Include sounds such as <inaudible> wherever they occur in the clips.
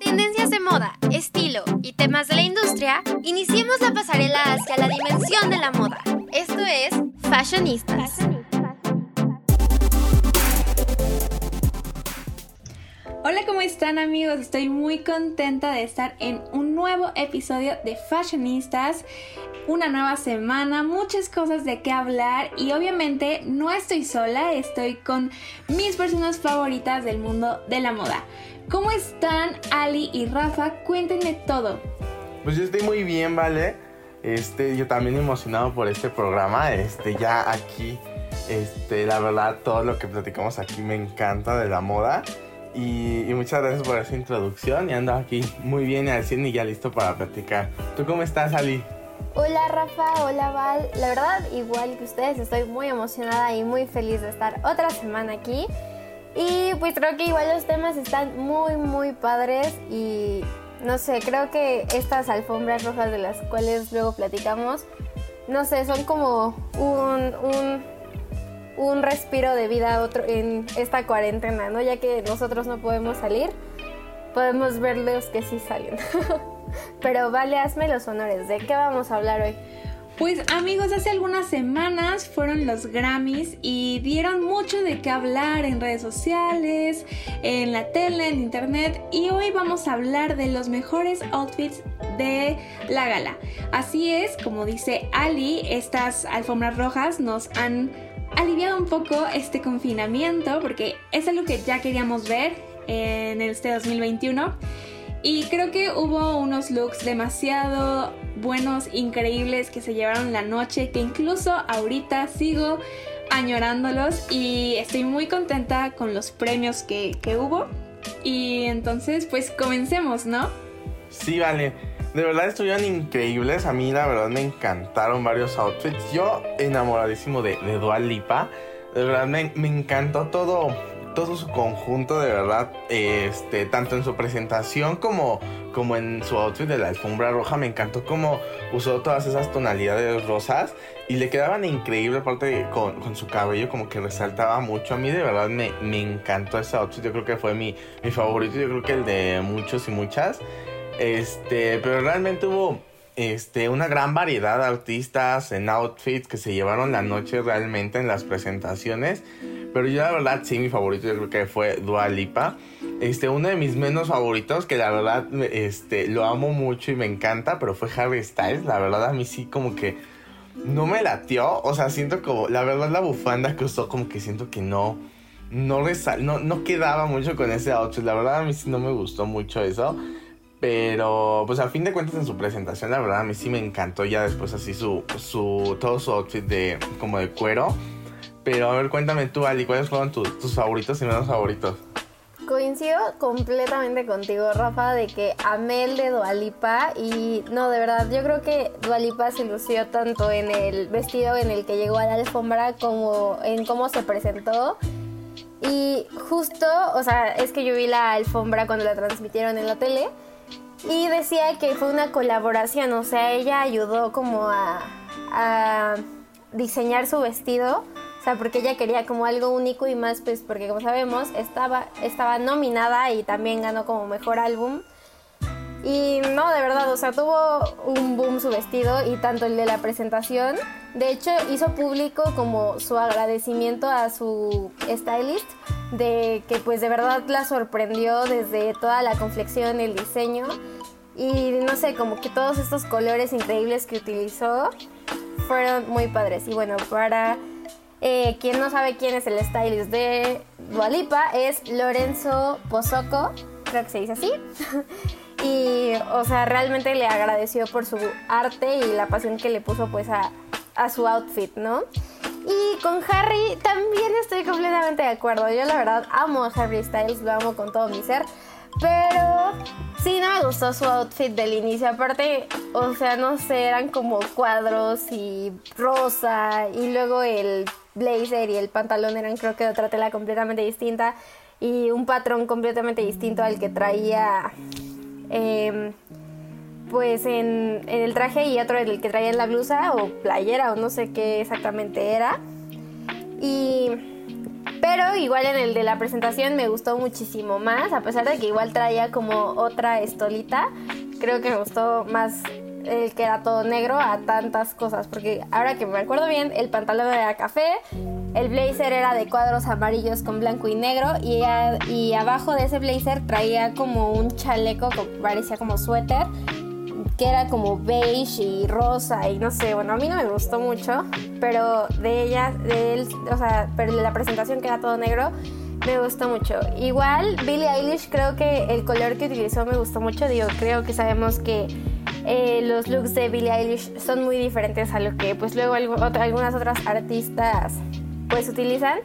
Tendencias de moda, estilo y temas de la industria, iniciemos la pasarela hacia la dimensión de la moda. Esto es Fashionistas. Hola, ¿cómo están amigos? Estoy muy contenta de estar en un nuevo episodio de Fashionistas. Una nueva semana, muchas cosas de qué hablar y obviamente no estoy sola, estoy con mis personas favoritas del mundo de la moda. ¿Cómo están Ali y Rafa? Cuéntenme todo. Pues yo estoy muy bien, ¿vale? Este, yo también emocionado por este programa. Este, ya aquí, este, la verdad, todo lo que platicamos aquí me encanta de la moda. Y, muchas gracias por esa introducción. Y ando aquí muy bien al 100 y ya listo para platicar. ¿Tú cómo estás, Ali? Hola Rafa, hola Val. La verdad, igual que ustedes, estoy muy emocionada y muy feliz de estar otra semana aquí. Y pues creo que igual los temas están muy, muy padres y no sé, creo que estas alfombras rojas de las cuales luego platicamos, no sé, son como un, un un respiro de vida otro en esta cuarentena, ¿no? Ya que nosotros no podemos salir, podemos ver los que sí salen. <laughs> Pero vale, hazme los honores. ¿De qué vamos a hablar hoy? Pues amigos, hace algunas semanas fueron los Grammys y dieron mucho de qué hablar en redes sociales, en la tele, en internet y hoy vamos a hablar de los mejores outfits de la gala. Así es, como dice Ali, estas alfombras rojas nos han aliviado un poco este confinamiento porque es algo que ya queríamos ver en este 2021 y creo que hubo unos looks demasiado buenos, increíbles que se llevaron la noche que incluso ahorita sigo añorándolos y estoy muy contenta con los premios que, que hubo y entonces pues comencemos, ¿no? Sí, vale de verdad estuvieron increíbles. A mí, la verdad, me encantaron varios outfits. Yo, enamoradísimo de, de Dua Lipa. De verdad, me, encantó todo, todo su conjunto, de verdad. Este, tanto en su presentación como, como en su outfit de la alfombra roja. Me encantó cómo usó todas esas tonalidades rosas. Y le quedaban increíble, aparte con, con, su cabello, como que resaltaba mucho. A mí, de verdad, me, me encantó ese outfit. Yo creo que fue mi, mi favorito. Yo creo que el de muchos y muchas. Este, pero realmente hubo este, una gran variedad de artistas en outfits que se llevaron la noche realmente en las presentaciones. Pero yo la verdad sí, mi favorito yo creo que fue Dua Lipa. Este, uno de mis menos favoritos, que la verdad este, lo amo mucho y me encanta, pero fue Harry Styles. La verdad a mí sí como que no me latió. O sea, siento como, la verdad la bufanda que usó como que siento que no, no, no, no quedaba mucho con ese outfit. La verdad a mí sí no me gustó mucho eso. Pero, pues a fin de cuentas en su presentación, la verdad a mí sí me encantó ya después así su, su todo su outfit de como de cuero. Pero a ver, cuéntame tú, Ali, ¿cuáles fueron tus favoritos y menos favoritos? Coincido completamente contigo, Rafa, de que amé el de Dualipa y no, de verdad, yo creo que Dualipa se lució tanto en el vestido en el que llegó a la alfombra como en cómo se presentó. Y justo, o sea, es que yo vi la alfombra cuando la transmitieron en la tele y decía que fue una colaboración, o sea, ella ayudó como a, diseñar su vestido, o sea, porque ella quería como algo único y más, pues porque como sabemos, estaba, estaba nominada y también ganó como mejor álbum. Y no, de verdad, o sea, tuvo un boom su vestido y tanto el de la presentación. De hecho, hizo público como su agradecimiento a su stylist de que pues de verdad la sorprendió desde toda la conflexión, el diseño y no sé, como que todos estos colores increíbles que utilizó fueron muy padres. Y bueno, para eh, quien no sabe quién es el stylist de Dualipa, es Lorenzo Pozoco, creo que se dice así. <laughs> y, o sea, realmente le agradeció por su arte y la pasión que le puso pues a, a su outfit, ¿no? Y con Harry también estoy completamente de acuerdo. Yo la verdad amo a Harry Styles, lo amo con todo mi ser. Pero sí, no me gustó su outfit del inicio. Aparte, o sea, no sé, eran como cuadros y rosa. Y luego el blazer y el pantalón eran creo que de otra tela completamente distinta. Y un patrón completamente distinto al que traía em, pues en, en, el traje y otro el que traía en la blusa o playera o no sé qué exactamente era. Y Pero igual en el de la presentación me gustó muchísimo más, a pesar de que igual traía como otra estolita. Creo que me gustó más el que era todo negro a tantas cosas. Porque ahora que me acuerdo bien, el pantalón era café, el blazer era de cuadros amarillos con blanco y negro. Y, y abajo de ese blazer traía como un chaleco que parecía como suéter que era como beige y rosa y no sé, bueno, a mí no me gustó mucho, pero de ella, de él, o sea, pero la presentación que era todo negro, me gustó mucho. Igual, Billie Eilish creo que el color que utilizó me gustó mucho, digo, creo que sabemos que eh, los looks de Billie Eilish son muy diferentes a lo que pues luego algunas otras artistas pues utilizan.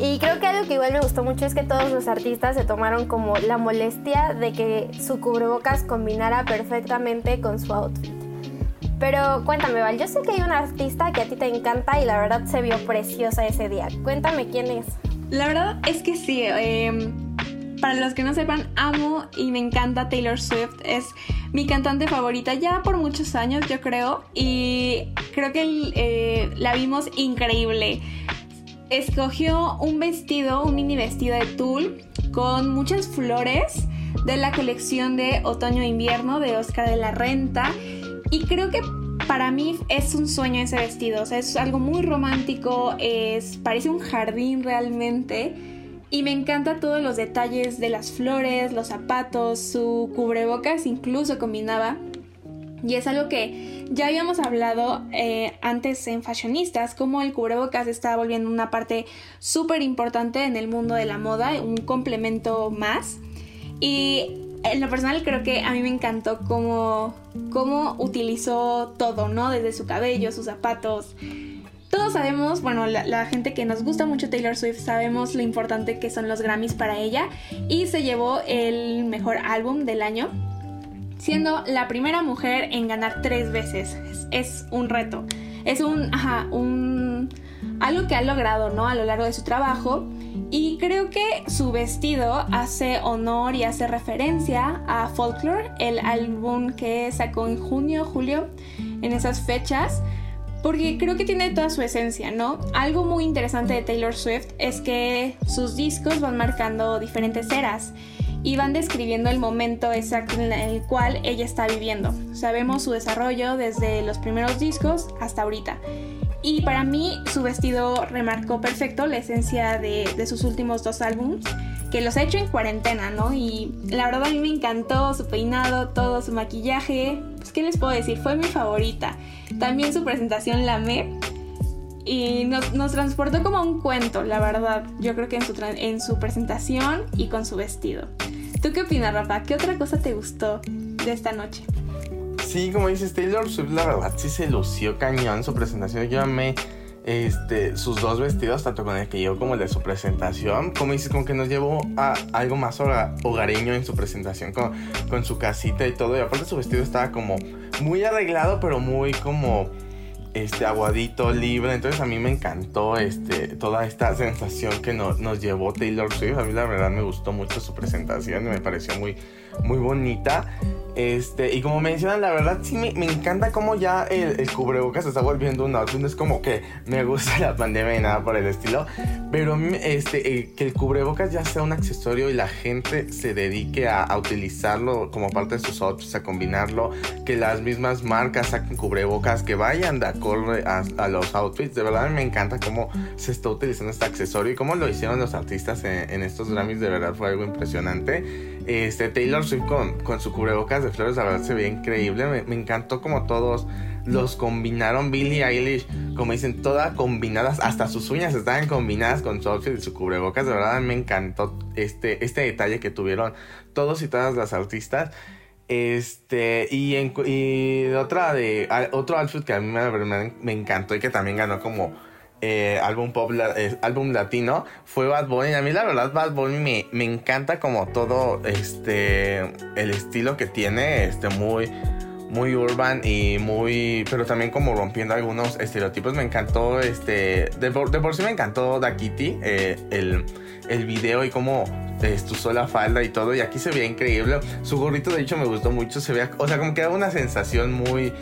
Y creo que algo que igual me gustó mucho es que todos los artistas se tomaron como la molestia de que su cubrebocas combinara perfectamente con su outfit. Pero cuéntame, Val, yo sé que hay una artista que a ti te encanta y la verdad se vio preciosa ese día. Cuéntame quién es. La verdad es que sí. Em, para los que no sepan, amo y me encanta Taylor Swift. Es mi cantante favorita ya por muchos años, yo creo. Y creo que eh, la vimos increíble escogió un vestido, un mini vestido de tul con muchas flores de la colección de otoño-invierno de Oscar de la Renta. Y creo que para mí es un sueño ese vestido. O sea, es algo muy romántico, es, parece un jardín realmente. Y me encanta todos los detalles de las flores, los zapatos, su cubrebocas incluso combinaba. Y es algo que ya habíamos hablado eh, antes en Fashionistas, cómo el cubrebocas está volviendo una parte súper importante en el mundo de la moda, un complemento más. Y en lo personal creo que a mí me encantó cómo, cómo utilizó todo, ¿no? Desde su cabello, sus zapatos. Todos sabemos, bueno, la, la, gente que nos gusta mucho Taylor Swift sabemos lo importante que son los Grammys para ella y se llevó el mejor álbum del año siendo la primera mujer en ganar tres veces. Es, un reto. Es un, un, algo que ha logrado, ¿no? A lo largo de su trabajo. Y creo que su vestido hace honor y hace referencia a Folklore, el álbum que sacó en junio, julio, en esas fechas porque creo que tiene toda su esencia, ¿no? Algo muy interesante de Taylor Swift es que sus discos van marcando diferentes eras y van describiendo el momento exacto en el cual ella está viviendo. Sabemos su desarrollo desde los primeros discos hasta ahorita. Y para mí su vestido remarcó perfecto la esencia de, sus últimos dos álbumes, que los ha hecho en cuarentena, ¿no? Y la verdad a mí me encantó su peinado, todo su maquillaje. Pues, ¿qué les puedo decir? Fue mi favorita. También su presentación la amé. Y nos, transportó como a un cuento, la verdad. Yo creo que en su, en su presentación y con su vestido. ¿Tú qué opinas, Rafa? ¿Qué otra cosa te gustó de esta noche? Sí, como dices, Taylor Swift, la verdad sí se lució cañón su presentación. Yo amé este, sus dos vestidos, tanto con el que yo como el de su presentación. Como dices, como que nos llevó a algo más hogareño en su presentación, con, con su casita y todo. Y aparte su vestido estaba como muy arreglado, pero muy como este aguadito, libre. Entonces a mí me encantó este, toda esta sensación que nos llevó Taylor Swift. A mí la verdad me gustó mucho su presentación me pareció muy, muy bonita. Este, y como mencionan, la verdad sí me, encanta cómo ya el, cubrebocas se está volviendo un outfit. No es como que me gusta la pandemia y nada por el estilo. Pero este, eh, que el cubrebocas ya sea un accesorio y la gente se dedique a, utilizarlo como parte de sus outfits, a combinarlo. Que las mismas marcas saquen cubrebocas que vayan de acorde a, los outfits. De verdad me encanta cómo se está utilizando este accesorio y cómo lo hicieron los artistas en, en estos Grammys. De verdad fue algo impresionante. Este, Taylor Swift con, con su cubrebocas de flores, la verdad se ve increíble. Me, encantó como todos los combinaron. Billie Eilish, como dicen, todas combinadas, hasta sus uñas estaban combinadas con su outfit y su cubrebocas. De verdad me encantó este, este detalle que tuvieron todos y todas las artistas. Este, y, en, y otra de, otro outfit que a mí me, me encantó y que también ganó como eh, álbum pop, eh, álbum latino fue Bad Bunny. A mí la verdad Bad Bunny me, me, encanta como todo este el estilo que tiene, este muy muy urban y muy pero también como rompiendo algunos estereotipos. Me encantó este de por, de por sí me encantó Da eh, el, el video y cómo usó la falda y todo y aquí se veía increíble. Su gorrito de hecho me gustó mucho, se veía, o sea, como que era una sensación muy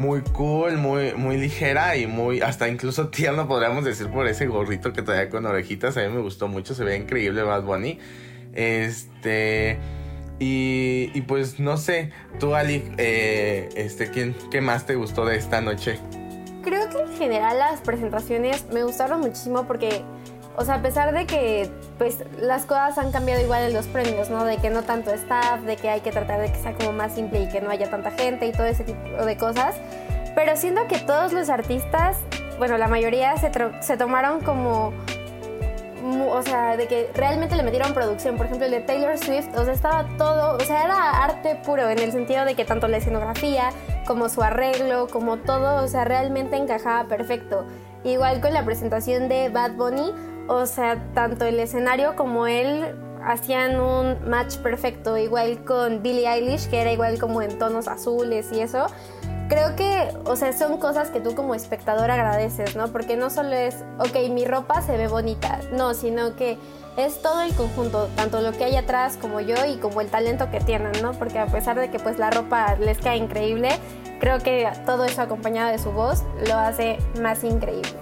muy cool, muy, muy ligera y muy, hasta incluso <laughs> tierno podríamos decir por ese gorrito que traía con orejitas. A mí me gustó mucho, se ve increíble Bad Bunny. Este... Y, y pues no sé, tú Ali, eh, este, ¿quién, ¿qué más te gustó de esta noche? Creo que en general las presentaciones me gustaron muchísimo porque o sea, a pesar de que pues las cosas han cambiado igual en los premios, ¿no? De que no tanto staff, de que hay que tratar de que sea como más simple y que no haya tanta gente y todo ese tipo de cosas. Pero siento que todos los artistas, bueno, la mayoría se, se tomaron como o sea, de que realmente le metieron producción. Por ejemplo, el de Taylor Swift, o sea, estaba todo, o sea, era arte puro en el sentido de que tanto la escenografía como su arreglo, como todo, o sea, realmente encajaba perfecto. Igual con la presentación de Bad Bunny, o sea, tanto el escenario como él hacían un match perfecto, igual con Billie Eilish, que era igual como en tonos azules y eso. Creo que, o sea, son cosas que tú como espectador agradeces, ¿no? Porque no solo es, ok, mi ropa se ve bonita, no, sino que es todo el conjunto, tanto lo que hay atrás como yo y como el talento que tienen, ¿no? Porque a pesar de que pues la ropa les queda increíble, creo que todo eso acompañado de su voz lo hace más increíble.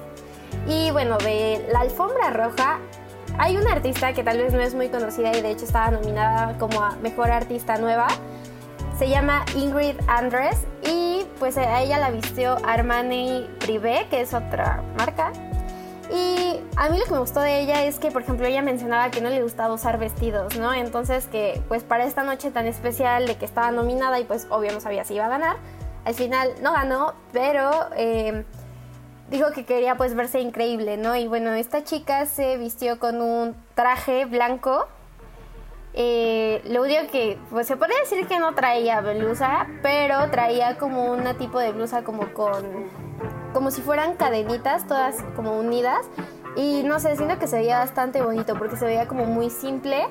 Y bueno, de la alfombra roja hay una artista que tal vez no es muy conocida y de hecho estaba nominada como a Mejor Artista Nueva. Se llama Ingrid Andres y pues a ella la vistió Armani Privé, que es otra marca. Y a mí lo que me gustó de ella es que, por ejemplo, ella mencionaba que no le gustaba usar vestidos, ¿no? Entonces que pues para esta noche tan especial de que estaba nominada y pues obvio no sabía si iba a ganar, al final no ganó, pero... Eh, dijo que quería pues verse increíble, ¿no? Y bueno, esta chica se vistió con un traje blanco. Eh, lo único que, pues se puede decir que no traía blusa, pero traía como una tipo de blusa como con, como si fueran cadenitas, todas como unidas. Y no sé, siento que se veía bastante bonito porque se veía como muy simple,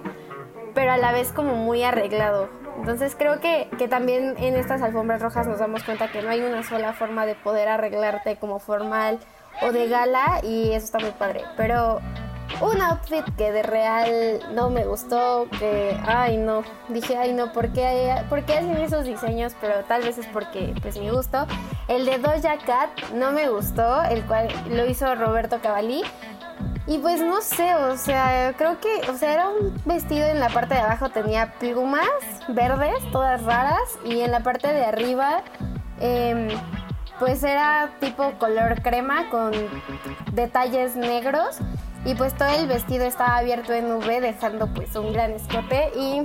pero a la vez como muy arreglado. Entonces creo que, que, también en estas alfombras rojas nos damos cuenta que no hay una sola forma de poder arreglarte como formal o de gala y eso está muy padre. Pero un outfit que de real no me gustó, que, ay no, dije, ay no, ¿por qué, ¿por qué hacen esos diseños? Pero tal vez es porque pues mi gusto. El de Doja Cat no me gustó, el cual lo hizo Roberto Cavalli. Y pues no sé, o sea, creo que, o sea, era un vestido en la parte de abajo tenía plumas verdes, todas raras, y en la parte de arriba, em, pues era tipo color crema con detalles negros. Y pues todo el vestido estaba abierto en V, dejando pues un gran escote y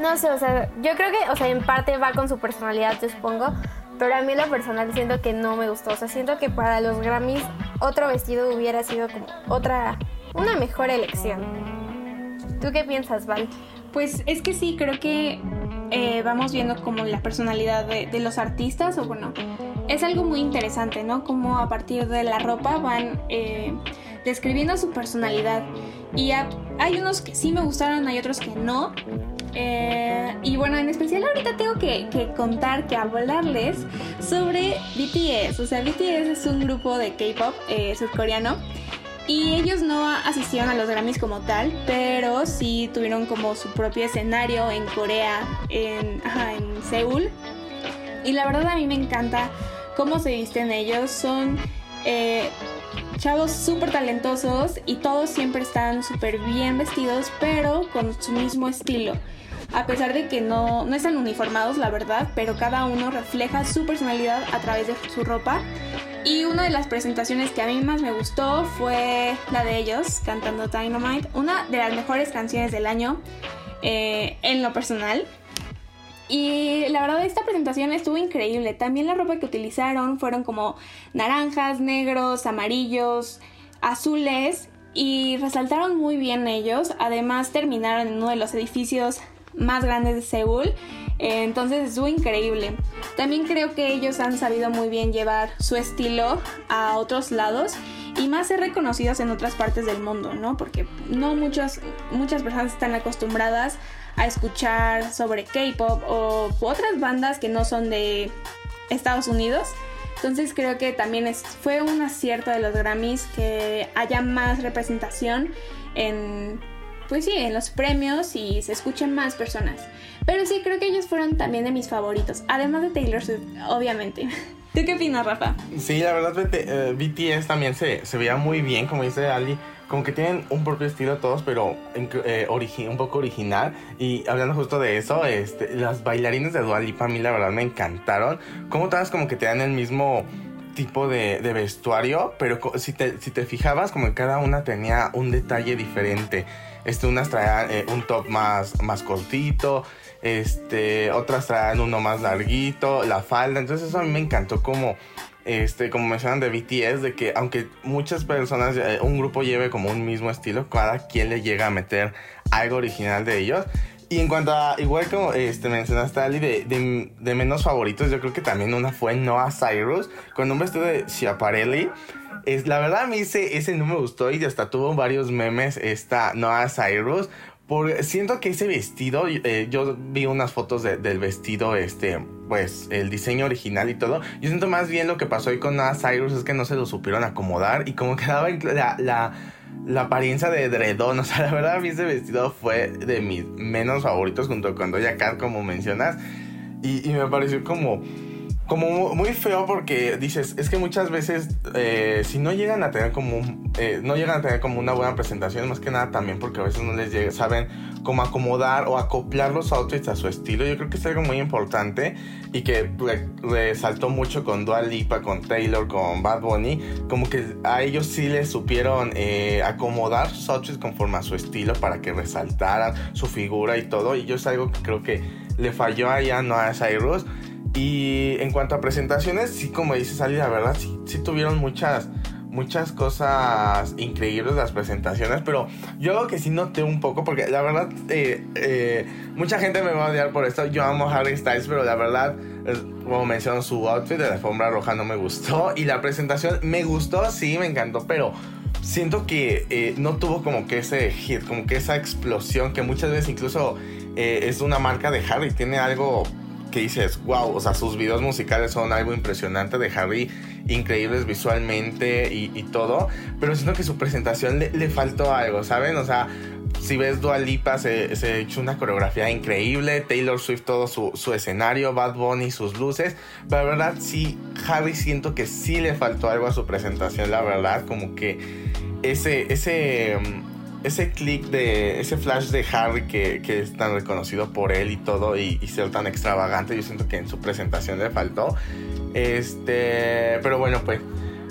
no sé, o sea, yo creo que, o sea, en parte va con su personalidad, yo supongo, pero a mí lo personal siento que no me gustó. O sea, siento que para los Grammys otro vestido hubiera sido como otra, una mejor elección. ¿Tú qué piensas, Val? Pues es que sí, creo que eh, vamos viendo como la personalidad de, los artistas, o bueno, es algo muy interesante, ¿no? Como a partir de la ropa van eh, describiendo su personalidad. Y hay unos que sí me gustaron, hay otros que no. Eh, y bueno, en especial ahorita tengo que, contar, que hablarles sobre BTS. O sea, BTS es un grupo de K-pop eh, surcoreano. Y ellos no asistieron a los Grammys como tal, pero sí tuvieron como su propio escenario en Corea, en, en Seúl. Y la verdad a mí me encanta cómo se visten ellos. Son eh, chavos súper talentosos y todos siempre están súper bien vestidos, pero con su mismo estilo a pesar de que no, no están uniformados, la verdad, pero cada uno refleja su personalidad a través de su ropa. Y una de las presentaciones que a mí más me gustó fue la de ellos cantando Dynamite, una de las mejores canciones del año eh, en lo personal. Y la verdad esta presentación estuvo increíble. También la ropa que utilizaron fueron como naranjas, negros, amarillos, azules y resaltaron muy bien ellos. Además terminaron en uno de los edificios más grandes de Seúl. Entonces estuvo increíble. También creo que ellos han sabido muy bien llevar su estilo a otros lados y más ser reconocidos en otras partes del mundo, ¿no? Porque no muchas, muchas personas están acostumbradas a escuchar sobre K-pop o otras bandas que no son de Estados Unidos. Entonces creo que también fue un acierto de los Grammys que haya más representación en pues sí, en los premios y se escuchan más personas. Pero sí, creo que ellos fueron también de mis favoritos, además de Taylor Swift, obviamente. <laughs> ¿Tú qué opinas, Rafa? Sí, la verdad, BTS también se veía muy bien, como dice Ali como que tienen un propio estilo todos, pero eh, un poco original. Y hablando justo de eso, este, las bailarines de Dua Lipa a mí la verdad me encantaron. Como todas como que te dan el mismo tipo de, vestuario, pero si te, si te fijabas, como que cada una tenía un detalle diferente. Este, unas traían eh, un top más, más cortito, este, otras traían uno más larguito, la falda. Entonces eso a mí me encantó como este, como mencionan de BTS, de que aunque muchas personas, eh, un grupo lleve como un mismo estilo, cada quien le llega a meter algo original de ellos. Y en cuanto a, igual como este, mencionaste, Ali, de, de, menos favoritos, yo creo que también una fue Noah Cyrus, con un vestido de Schiaparelli. Es, la verdad a mí ese, ese no me gustó y hasta tuvo varios memes esta Noah Cyrus porque siento que ese vestido, eh, yo vi unas fotos del vestido, este, pues el diseño original y todo. Yo siento más bien lo que pasó ahí con Nada Cyrus es que no se lo supieron acomodar y como quedaba la, la, apariencia de Dredon. <laughs> O sea, la verdad a mí ese vestido fue de mis menos favoritos junto con Doja Cat, como mencionas. Y, y me pareció como como muy feo porque dices, es que muchas veces eh, si no llegan a tener como eh, no llegan a tener como una buena presentación, más que nada también porque a veces no les llega, saben cómo acomodar o acoplar los outfits a su estilo. Yo creo que es algo muy importante y que resaltó mucho con Dua Lipa, con Taylor, con Bad Bunny, como que a ellos sí les supieron eh, acomodar sus outfits conforme a su estilo para que resaltaran su figura y todo. Y yo es algo que creo que le falló allá no a Cyrus. Y en cuanto a presentaciones, sí, como dices, Ali, la verdad, sí, tuvieron muchas, muchas cosas increíbles las presentaciones, pero yo lo que sí noté un poco, porque la verdad, eh, eh, mucha gente me va a odiar por esto. Yo amo Harry Styles, pero la verdad, como mencionó, su outfit de la alfombra roja no me gustó. Y la presentación me gustó, sí, me encantó, pero siento que eh, no tuvo como que ese hit, como que esa explosión que muchas veces incluso es una marca de Harry, tiene algo que dices, wow, o sea, sus videos musicales son algo impresionante de Harry, increíbles visualmente y, todo, pero siento que su presentación le, faltó algo, ¿saben? O sea, si ves Dua Lipa, se, se echó una coreografía increíble, Taylor Swift todo su, su, escenario, Bad Bunny sus luces, pero la verdad sí, Harry siento que sí le faltó algo a su presentación, la verdad, como que ese, ese ese click de ese flash de Harry que, es tan reconocido por él y todo y, ser tan extravagante, yo siento que en su presentación le faltó. Este, pero bueno, pues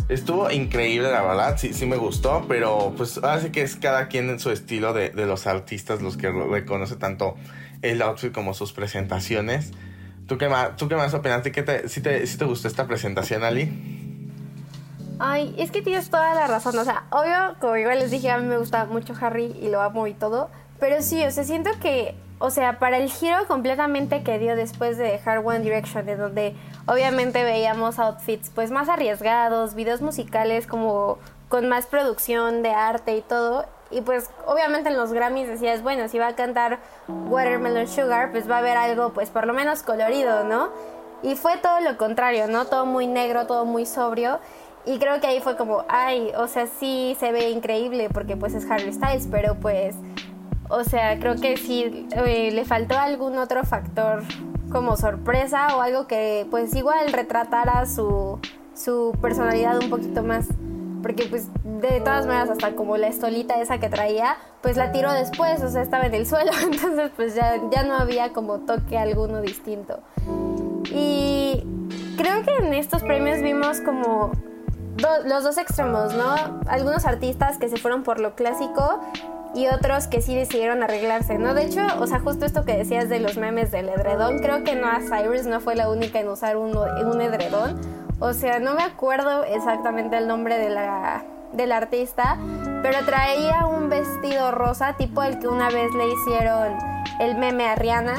estuvo increíble, la verdad, sí, sí me gustó, pero pues ahora sí que es cada quien en su estilo de, los artistas los que reconoce tanto el outfit como sus presentaciones. ¿Tú qué más, tú qué más opinaste? ¿Qué te, si, te, si te gustó esta presentación, Ali? Ay, es que tienes toda la razón. O sea, obvio, como igual les dije, a mí me gusta mucho Harry y lo amo y todo. Pero sí, o sea, siento que, o sea, para el giro completamente que dio después de dejar One Direction, de donde obviamente veíamos outfits pues más arriesgados, videos musicales como con más producción de arte y todo. Y pues obviamente en los Grammys decías, bueno, si va a cantar Watermelon Sugar, pues va a haber algo pues por lo menos colorido, ¿no? Y fue todo lo contrario, ¿no? Todo muy negro, todo muy sobrio. Y creo que ahí fue como, ay, o sea, sí se ve increíble porque pues es Harry Styles, pero pues, o sea, creo que sí eh, le faltó algún otro factor como sorpresa o algo que pues igual retratara su, su personalidad un poquito más. Porque pues de todas maneras hasta como la estolita esa que traía, pues la tiró después, o sea, estaba en el <laughs> suelo, entonces pues ya, ya no había como toque alguno distinto. Y creo que en estos premios vimos como los dos extremos, ¿no? Algunos artistas que se fueron por lo clásico y otros que sí decidieron arreglarse, ¿no? De hecho, o sea, justo esto que decías de los memes del edredón, creo que Noah Cyrus no fue la única en usar un, un edredón. O sea, no me acuerdo exactamente el nombre de la, del artista, pero traía un vestido rosa, tipo el que una vez le hicieron el meme a Rihanna.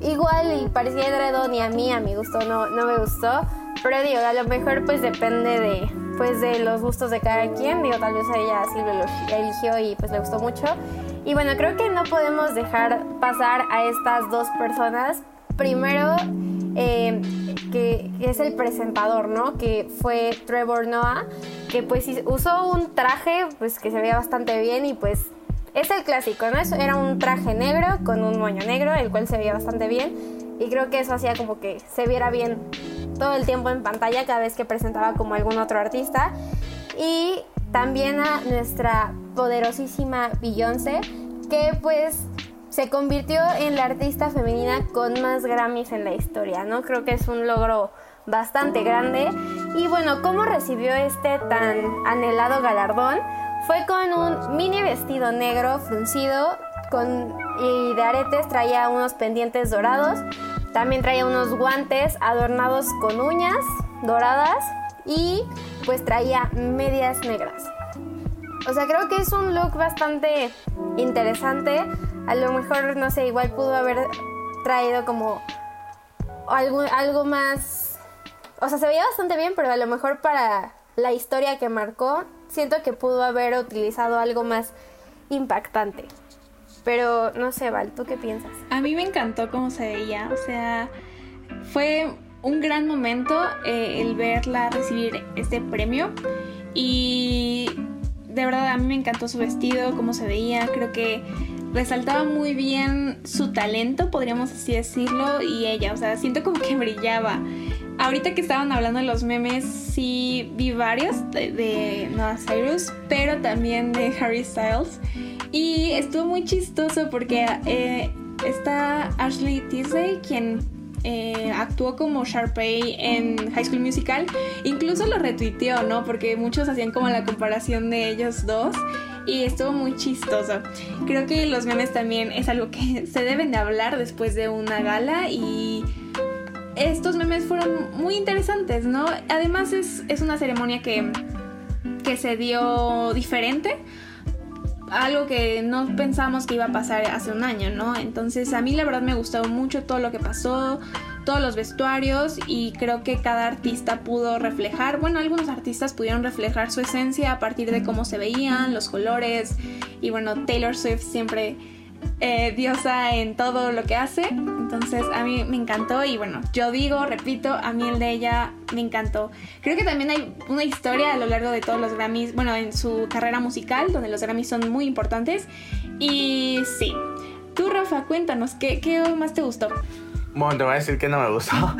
Igual y parecía edredón y a mí, a mi gusto, no, no me gustó. Pero digo, a lo mejor pues depende de, pues de los gustos de cada quien. Digo, tal vez a ella Silvia lo eligió y pues le gustó mucho. Y bueno, creo que no podemos dejar pasar a estas dos personas. Primero, eh, que, es el presentador, ¿no? Que fue Trevor Noah, que pues usó un traje pues que se veía bastante bien y pues es el clásico, ¿no? Era un traje negro con un moño negro, el cual se veía bastante bien y creo que eso hacía como que se viera bien todo el tiempo en pantalla cada vez que presentaba como algún otro artista. Y también a nuestra poderosísima Beyoncé, que pues se convirtió en la artista femenina con más Grammys en la historia, ¿no? Creo que es un logro bastante grande. Y bueno, ¿cómo recibió este tan anhelado galardón? Fue con un mini vestido negro fruncido con, y de aretes traía unos pendientes dorados. También traía unos guantes adornados con uñas doradas y pues traía medias negras. O sea, creo que es un look bastante interesante. A lo mejor, no sé, igual pudo haber traído como algo, algo más... O sea, se veía bastante bien, pero a lo mejor para la historia que marcó, siento que pudo haber utilizado algo más impactante. Pero no sé, Val, ¿tú qué piensas? A mí me encantó cómo se veía, o sea, fue un gran momento eh, el verla recibir este premio y de verdad a mí me encantó su vestido, cómo se veía, creo que resaltaba muy bien su talento, podríamos así decirlo, y ella, o sea, siento como que <laughs> brillaba. Ahorita que estaban hablando de los memes, sí vi varios de, de Noah Cyrus, pero también de Harry Styles. Y estuvo muy chistoso porque eh, está Ashley Tisdale, quien eh, actuó como Sharpay en High School Musical. Incluso lo retuiteó, ¿no? Porque muchos hacían como la comparación de ellos dos. Y estuvo muy chistoso. Creo que los memes también es algo que <laughs> se deben de hablar después de una gala y estos memes fueron muy interesantes, ¿no? Además es, es una ceremonia que, que se dio diferente algo que no pensamos que iba a pasar hace un año, ¿no? Entonces a mí la verdad me gustó mucho todo lo que pasó, todos los vestuarios y creo que cada artista pudo reflejar, bueno, algunos artistas pudieron reflejar su esencia a partir de cómo se veían, los colores y bueno, Taylor Swift siempre eh, diosa en todo lo que hace. Entonces a mí me encantó y bueno, yo digo, repito, a mí el de ella me encantó. Creo que también hay una historia a lo largo de todos los Grammys, bueno, en su carrera musical, donde los Grammys son muy importantes. Y sí, tú Rafa, cuéntanos, ¿qué, qué más te gustó? Bueno, te voy a decir que no me gustó.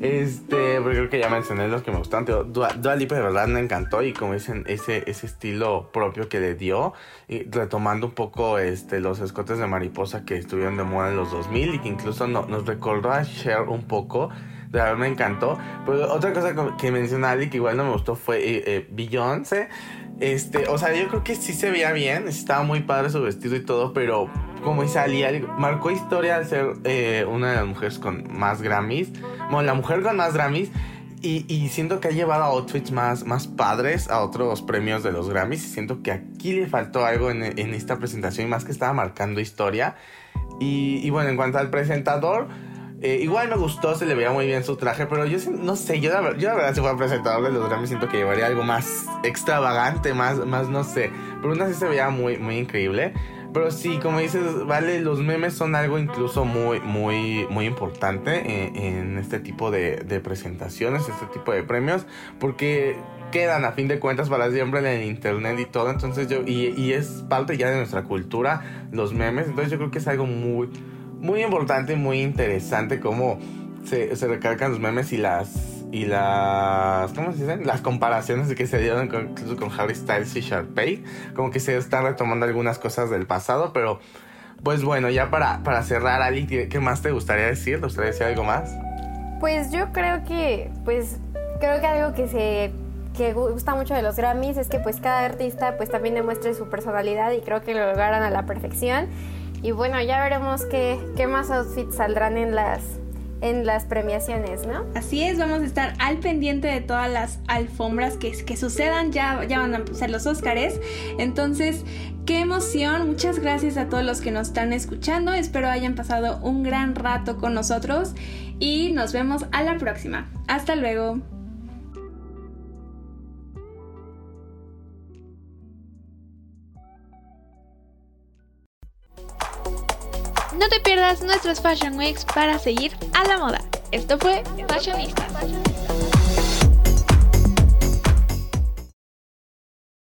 Este, porque creo que ya mencioné los que me gustan. Dua, Dua de verdad me encantó y como dicen, ese, ese estilo propio que le dio, y retomando un poco este, los escotes de mariposa que estuvieron de moda en los 2000 y que incluso no, nos recordó a Cher un poco. De verdad me encantó. Pero otra cosa que menciona Ali que igual no me gustó fue eh, eh, Beyoncé. Este, o sea, yo creo que sí se veía bien, estaba muy padre su vestido y todo, pero como Ali, marcó historia al ser eh, una de las mujeres con más Grammys. Bueno, la mujer con más Grammys. Y, y, siento que ha llevado a outfits más, más padres a otros premios de los Grammys. Y siento que aquí le faltó algo en, en esta presentación y más que estaba marcando historia. Y, y bueno, en cuanto al presentador, eh, igual me gustó, se le veía muy bien su traje, pero yo no sé, yo la, yo la verdad si fuera presentador de los Grammys siento que llevaría algo más extravagante, más, más no sé. Pero aún así se veía muy, muy increíble. Pero sí, como dices, vale, los memes son algo incluso muy, muy, muy importante en, este tipo de, presentaciones, este tipo de premios, porque quedan a fin de cuentas para siempre en el internet y todo. Entonces yo, y, y es parte ya de nuestra cultura, los memes. Entonces yo creo que es algo muy muy importante muy interesante cómo se, se recalcan los memes y las y las ¿cómo se dicen? las comparaciones que se dieron con, con Harry Styles y Sharpay como que se están retomando algunas cosas del pasado pero pues bueno ya para, para cerrar Ali ¿qué más te gustaría decir? ¿te gustaría decir algo más? Pues yo creo que pues creo que algo que se que gusta mucho de los Grammys es que pues cada artista pues también demuestre su personalidad y creo que lo lograron a la perfección y bueno, ya veremos qué, qué más outfits saldrán en las, en las premiaciones, ¿no? Así es, vamos a estar al pendiente de todas las alfombras que, que sucedan, ya, ya van a ser los Óscares. Entonces, qué emoción, muchas gracias a todos los que nos están escuchando, espero hayan pasado un gran rato con nosotros y nos vemos a la próxima. Hasta luego. No te pierdas nuestros Fashion Weeks para seguir a la moda. Esto fue Fashionistas.